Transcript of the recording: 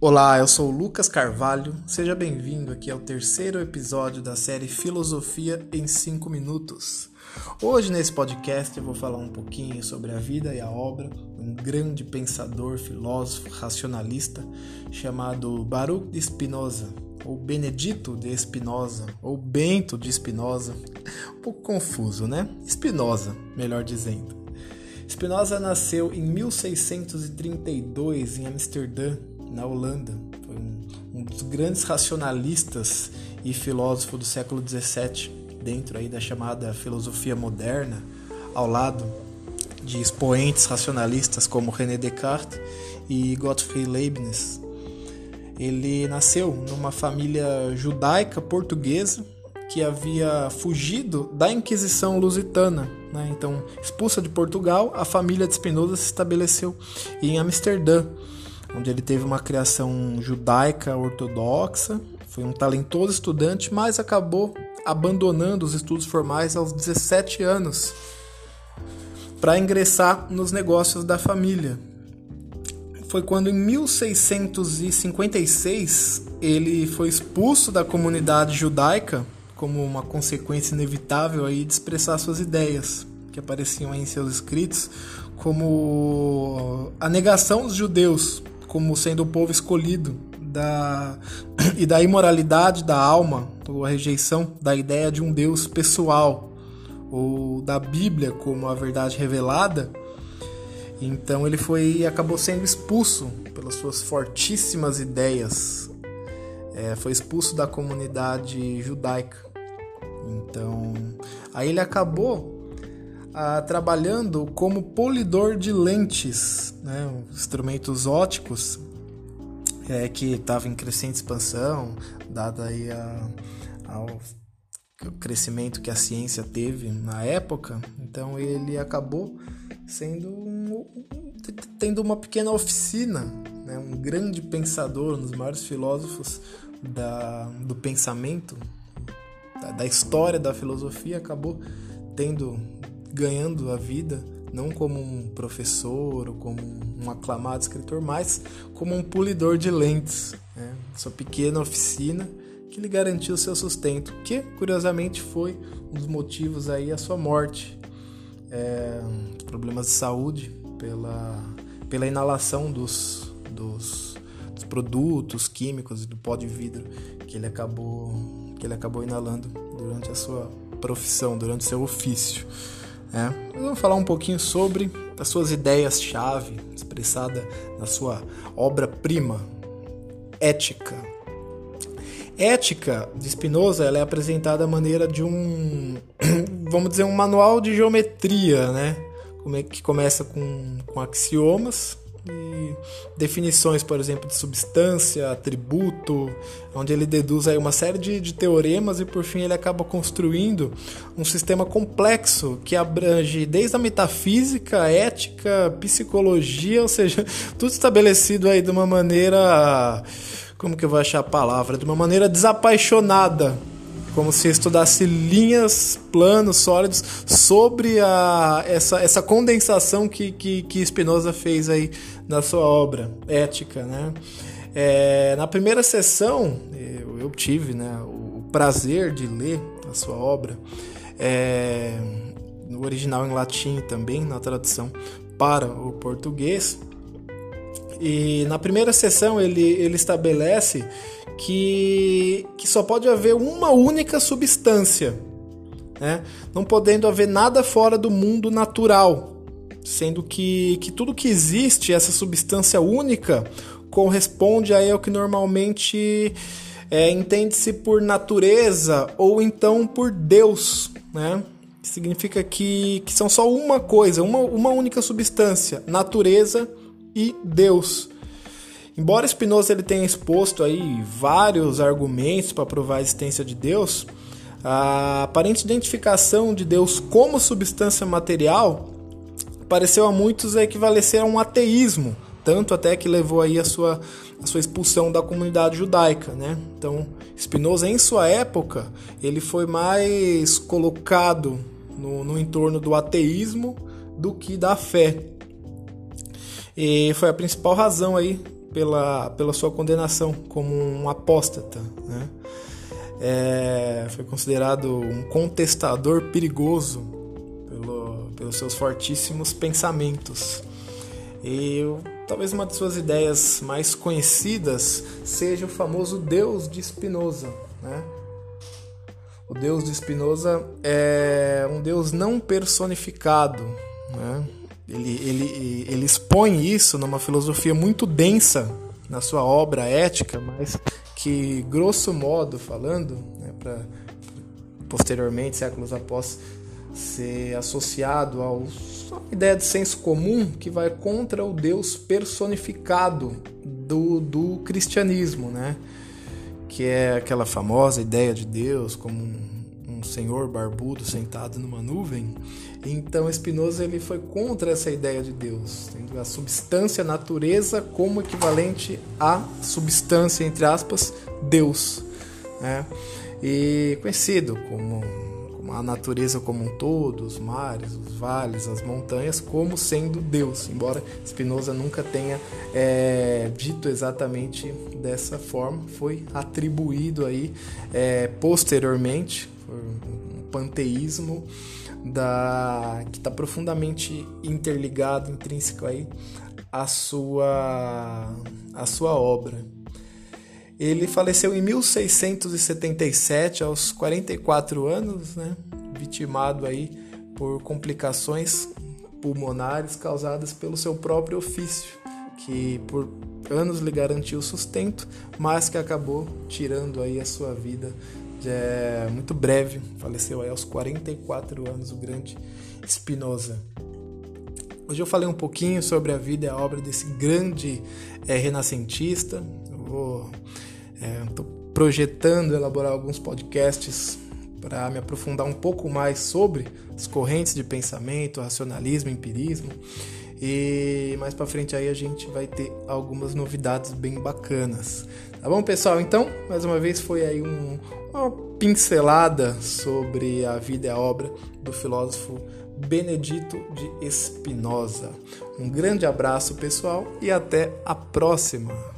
Olá, eu sou Lucas Carvalho. Seja bem-vindo aqui ao terceiro episódio da série Filosofia em 5 minutos. Hoje nesse podcast eu vou falar um pouquinho sobre a vida e a obra de um grande pensador, filósofo, racionalista chamado Baruch de Spinoza, ou Benedito de Spinoza, ou Bento de Spinoza. Um pouco confuso, né? Spinoza, melhor dizendo. Spinoza nasceu em 1632 em Amsterdã, na Holanda. Foi um, um dos grandes racionalistas e filósofo do século XVII, dentro aí da chamada filosofia moderna, ao lado de expoentes racionalistas como René Descartes e Gottfried Leibniz. Ele nasceu numa família judaica portuguesa que havia fugido da Inquisição lusitana. Né? Então, expulsa de Portugal, a família de Spinoza se estabeleceu em Amsterdã, onde ele teve uma criação judaica ortodoxa, foi um talentoso estudante, mas acabou abandonando os estudos formais aos 17 anos para ingressar nos negócios da família. Foi quando em 1656 ele foi expulso da comunidade judaica como uma consequência inevitável aí de expressar suas ideias, que apareciam em seus escritos, como a negação dos judeus como sendo o povo escolhido da, e da imoralidade da alma, ou a rejeição da ideia de um Deus pessoal, ou da Bíblia como a verdade revelada. Então ele foi acabou sendo expulso pelas suas fortíssimas ideias. É, foi expulso da comunidade judaica. Então aí ele acabou ah, trabalhando como polidor de lentes, né, instrumentos óticos, é, que estava em crescente expansão, dada aí a, ao crescimento que a ciência teve na época. Então ele acabou sendo um, tendo uma pequena oficina, né, um grande pensador, um dos maiores filósofos da, do pensamento, da, da história da filosofia, acabou tendo ganhando a vida não como um professor ou como um aclamado escritor, mas como um polidor de lentes, né? sua pequena oficina que lhe garantiu seu sustento, que curiosamente foi um dos motivos aí a sua morte, é, problemas de saúde pela, pela inalação dos, dos, dos produtos químicos e do pó de vidro que ele acabou que ele acabou inalando durante a sua profissão, durante seu ofício. É, vamos falar um pouquinho sobre as suas ideias-chave, expressada na sua obra-prima, Ética. Ética de Spinoza ela é apresentada à maneira de um, vamos dizer, um manual de geometria, né? É que começa com, com axiomas e definições, por exemplo, de substância, atributo, onde ele deduz aí uma série de, de teoremas e por fim ele acaba construindo um sistema complexo que abrange desde a metafísica, ética, psicologia, ou seja, tudo estabelecido aí de uma maneira, como que eu vou achar a palavra, de uma maneira desapaixonada como se estudasse linhas, planos sólidos sobre a, essa, essa condensação que, que, que Spinoza fez aí na sua obra ética, né? É, na primeira sessão eu, eu tive né, o, prazer de ler a sua obra é, no original em latim também na tradução para o português e na primeira sessão ele, ele estabelece que, que só pode haver uma única substância, né? não podendo haver nada fora do mundo natural, sendo que, que tudo que existe, essa substância única, corresponde aí ao que normalmente é, entende-se por natureza ou então por Deus, né? Significa que, que são só uma coisa, uma, uma única substância, natureza e Deus. Embora Spinoza ele tenha exposto aí vários argumentos para provar a existência de Deus, a aparente identificação de Deus como substância material pareceu a muitos equivalecer a um ateísmo, tanto até que levou aí a sua, a sua expulsão da comunidade judaica, né? Então, Spinoza em sua época, ele foi mais colocado no, no entorno do ateísmo do que da fé. E foi a principal razão aí pela, pela sua condenação como um apóstata. Né? É, foi considerado um contestador perigoso pelo, pelos seus fortíssimos pensamentos. E talvez uma de suas ideias mais conhecidas seja o famoso Deus de Spinoza. Né? O Deus de Spinoza é um Deus não personificado. Né? Ele, ele, ele expõe isso numa filosofia muito densa na sua obra ética, mas que, grosso modo falando, né, para posteriormente, séculos após, ser associado à ideia de senso comum que vai contra o Deus personificado do, do cristianismo, né? que é aquela famosa ideia de Deus como um, um senhor barbudo sentado numa nuvem. Então Spinoza ele foi contra essa ideia de Deus, tendo a substância, a natureza como equivalente à substância entre aspas Deus, né? E conhecido como a natureza como um todo, os mares, os vales, as montanhas, como sendo Deus, embora Spinoza nunca tenha é, dito exatamente dessa forma, foi atribuído aí é, posteriormente um panteísmo da que está profundamente interligado, intrínseco aí à sua à sua obra. Ele faleceu em 1677, aos 44 anos, né? vitimado aí por complicações pulmonares causadas pelo seu próprio ofício, que por anos lhe garantiu sustento, mas que acabou tirando aí a sua vida é, muito breve. Faleceu aí aos 44 anos o grande Spinoza. Hoje eu falei um pouquinho sobre a vida e a obra desse grande é, renascentista. Eu vou é, projetando elaborar alguns podcasts para me aprofundar um pouco mais sobre as correntes de pensamento, racionalismo, empirismo. E mais para frente aí a gente vai ter algumas novidades bem bacanas. Tá bom, pessoal? Então, mais uma vez foi aí um, uma pincelada sobre a vida e a obra do filósofo Benedito de Spinoza. Um grande abraço, pessoal, e até a próxima.